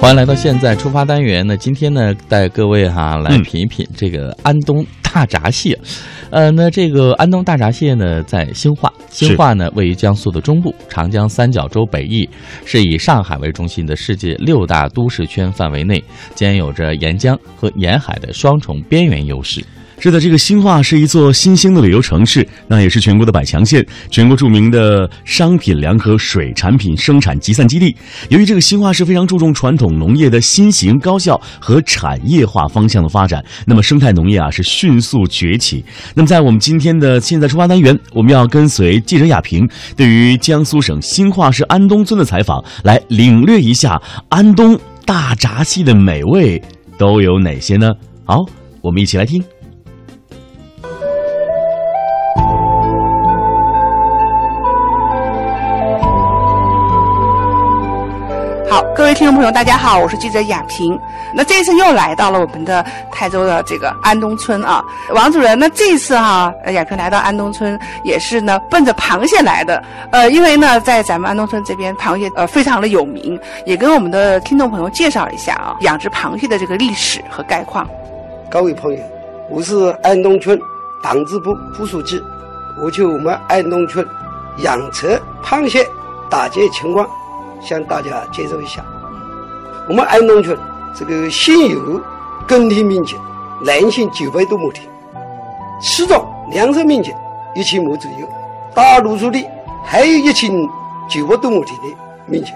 欢迎来到现在出发单元。那今天呢，带各位哈来品一品这个安东大闸蟹。呃，那这个安东大闸蟹呢，在兴化，兴化呢位于江苏的中部，长江三角洲北翼，是以上海为中心的世界六大都市圈范围内，兼有着沿江和沿海的双重边缘优势。是的，这个兴化是一座新兴的旅游城市，那也是全国的百强县，全国著名的商品粮和水产品生产集散基地。由于这个兴化是非常注重传统农业的新型高效和产业化方向的发展，那么生态农业啊是迅速崛起。那么在我们今天的现在出发单元，我们要跟随记者亚平对于江苏省兴化市安东村的采访，来领略一下安东大闸蟹的美味都有哪些呢？好，我们一起来听。各位听众朋友，大家好，我是记者亚平。那这次又来到了我们的泰州的这个安东村啊，王主任。那这次哈，亚平来到安东村也是呢，奔着螃蟹来的。呃，因为呢，在咱们安东村这边，螃蟹呃非常的有名，也跟我们的听众朋友介绍一下啊，养殖螃蟹的这个历史和概况。各位朋友，我是安东村党支部副书记，我就我们安东村养殖螃蟹打劫情况。向大家介绍一下，我们安东村这个现有耕地面积两千九百多亩地，其中粮食面积一千亩左右，大多数地还有一千九百多亩地的面积。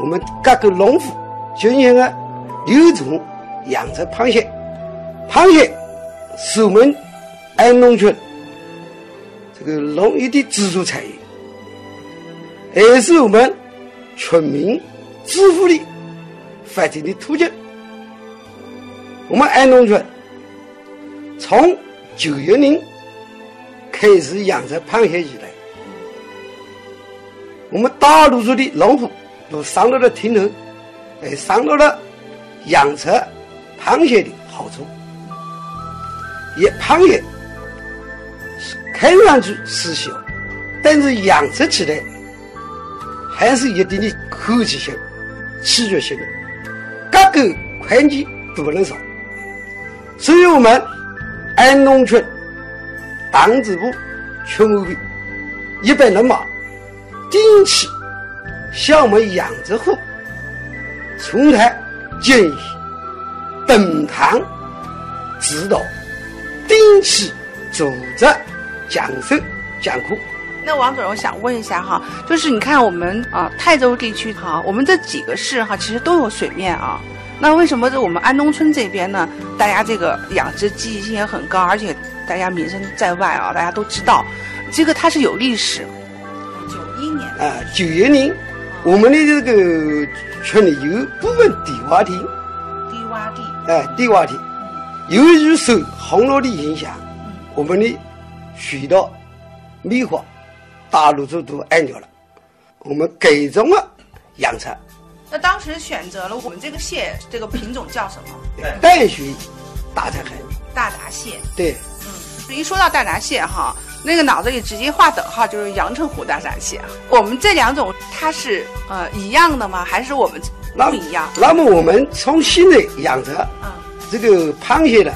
我们各个农户进行了六种养殖螃蟹，螃蟹是我们安东村这个农业的支柱产业，也是我们。村民致富的发展的途径。我们安东村从九月年开始养殖螃蟹以来，我们大多数的农户都上到了田头，哎，上到了养殖螃蟹的好处。也螃蟹看上去是小，但是养殖起来。还是一定的科技性、视觉性的，各个环节都不能少。所以我们安东村党支部村委会一百人马定期向我们养殖户从台建议、登堂指导，定期组织讲授讲课。那王主任，我想问一下哈，就是你看我们啊泰州地区哈，我们这几个市哈，其实都有水面啊。那为什么这我们安东村这边呢？大家这个养殖积极性也很高，而且大家名声在外啊，大家都知道，这个它是有历史。九一年啊，九一年，我们的这个村里有部分低洼地，低洼地，哎，低洼地，由于受洪涝的影响，我们的水稻、米花。大陆就都按掉了，我们改种了养殖。那当时选择了我们这个蟹，这个品种叫什么？淡水大闸蟹。大闸蟹。对。嗯，一说到大闸蟹哈，那个脑子里直接画等号，就是阳澄湖大闸蟹。我们这两种它是呃一样的吗？还是我们不一样？那么我们从现在养殖，嗯，这个螃蟹呢，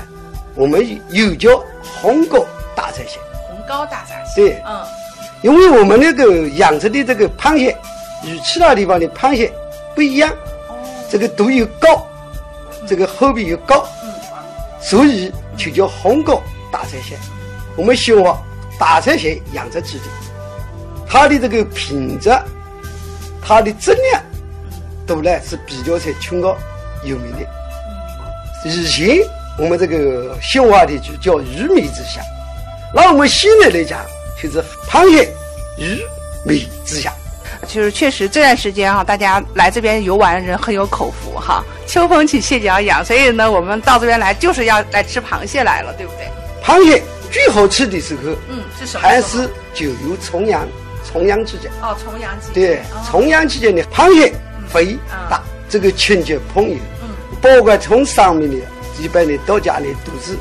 我们又叫红膏大闸蟹。红膏大闸蟹。对。嗯。因为我们那个养殖的这个螃蟹与其他地方的螃蟹不一样，这个度又高，这个后壁又高，所以就叫红膏大闸蟹。我们兴化大闸蟹养殖基地，它的这个品质、它的质量都呢是比较在全国有名的。以前我们这个兴化地区叫鱼米之乡，那我们现在来讲。就是螃蟹、鱼、米之乡，就是确实这段时间哈，大家来这边游玩的人很有口福哈。秋风起，蟹脚痒，所以呢，我们到这边来就是要来吃螃蟹来了，对不对？螃蟹最好吃的时候，嗯，是什么？还是就有重阳，重阳期间。哦，重阳期。对，重阳期间的螃蟹肥大，这个亲戚朋友，嗯，包括从上面的，一般的到家里都是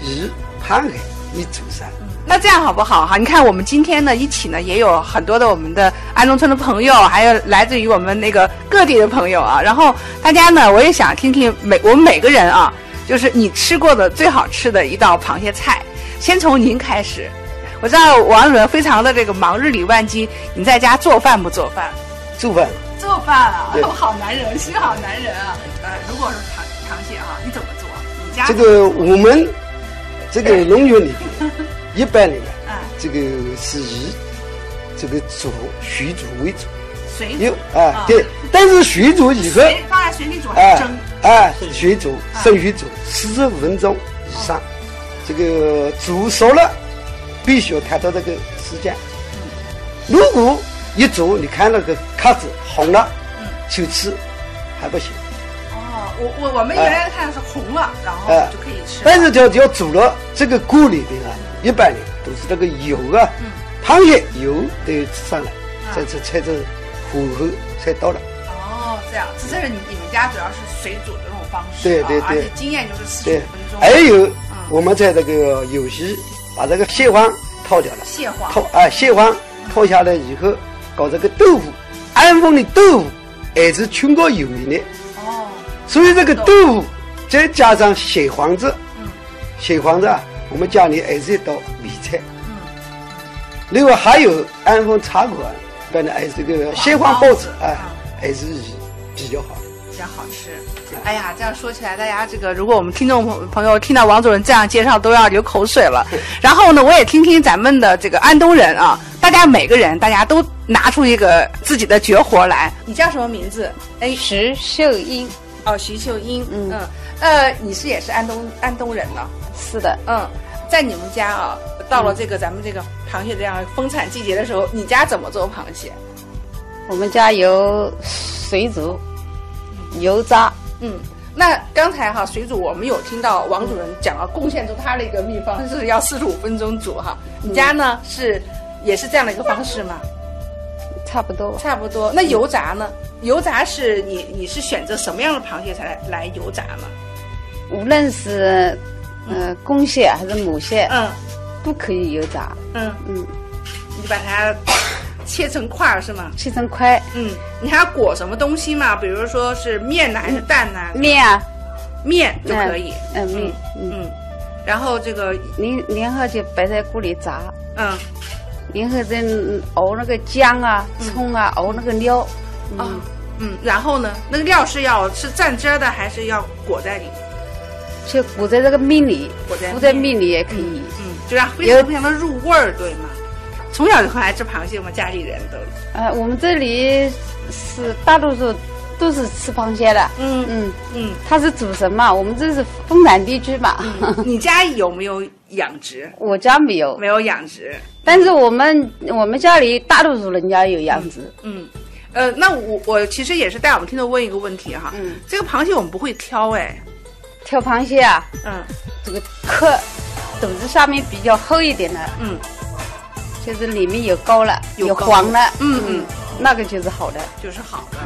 以螃蟹为主食。那这样好不好哈？你看我们今天呢一起呢也有很多的我们的安东村的朋友，还有来自于我们那个各地的朋友啊。然后大家呢，我也想听听每我们每个人啊，就是你吃过的最好吃的一道螃蟹菜。先从您开始，我知道王主任非常的这个忙，日理万机，你在家做饭不做饭？做饭。做饭啊，对好男人，心好男人啊。呃，如果是螃螃蟹啊，你怎么做？你家这个我们这个农园里面，一般里面嗯，这个是以这个煮水煮为主，水有煮啊。对，但是水煮以后，水放在水里煮还哎是蒸？哎水煮生水煮四十五分钟以上，这个煮熟了，必须要看到这个时间。如果一煮你看那个壳子红了，就吃还不行。哦，我我我们原来看是红了，然后哎就可以吃。但是要要煮了这个锅里边啊，一般的都是那个油啊，嗯。螃蟹油都要上来，这这才这火候才到了。哦，这样，这是你你们家主要是水煮的这种方式，对对对。啊而且经验就是四十分钟。，还有我们在这个有时把这个蟹黄掏掉了，蟹黄。掏啊蟹黄掏下来以后，搞这个豆腐，安丰的豆腐也是全国有名的，哦，所以这个豆腐再加上蟹黄子，嗯。蟹黄子啊，我们家里还是一道名菜。嗯，另外还有安丰茶馆，反正还是这个鲜花包子啊，还是比较好的。比较好吃。哎呀，这样说起来，大家这个，如果我们听众朋朋友听到王主任这样介绍，都要流口水了。然后呢，我也听听咱们的这个安东人啊，大家每个人，大家都拿出一个自己的绝活来。你叫什么名字？哎，徐秀英，哦，徐秀英。嗯嗯，呃，你是也是安东安东人呢？是的，嗯，在你们家啊，到了这个咱们这个螃蟹这样丰产季节的时候，你家怎么做螃蟹？我们家有水煮、油炸，嗯，那刚才哈水煮我们有听到王主任讲了，贡献出他的一个秘方是要四十五分钟煮哈。你家呢是也是这样的一个方式吗？差不多。差不多。那油炸呢？油炸是你你是选择什么样的螃蟹才来来油炸呢？无论是呃公蟹还是母蟹，嗯。都可以油炸。嗯，嗯，你就把它切成块儿是吗？切成块。嗯，你还要裹什么东西吗？比如说是面呢，还是蛋呢？面啊，面就可以。嗯。面，嗯，嗯，然后这个然然后就摆在锅里炸，嗯。然后再熬那个姜啊、葱啊，熬那个料。啊嗯，然后呢，那个料是要是蘸汁儿的，还是要裹在里面？就裹在这个面里，裹在面面里也可以。嗯，就让非常非常的入味儿，对吗？从小就很爱吃螃蟹，我们家里人都。呃，我们这里是大多数都是吃螃蟹的。嗯嗯，嗯，它是主食嘛，我们这是丰产地区嘛。你家有没有养殖？我家没有，没有养殖。但是我们我们家里大多数人家有养殖。嗯，呃，那我我其实也是带我们听众问一个问题哈，嗯，这个螃蟹我们不会挑哎，挑螃蟹啊，嗯这个壳肚子上面比较厚一点的，嗯，就是里面有膏了，有黄了，嗯嗯，那个就是好的。就是好的。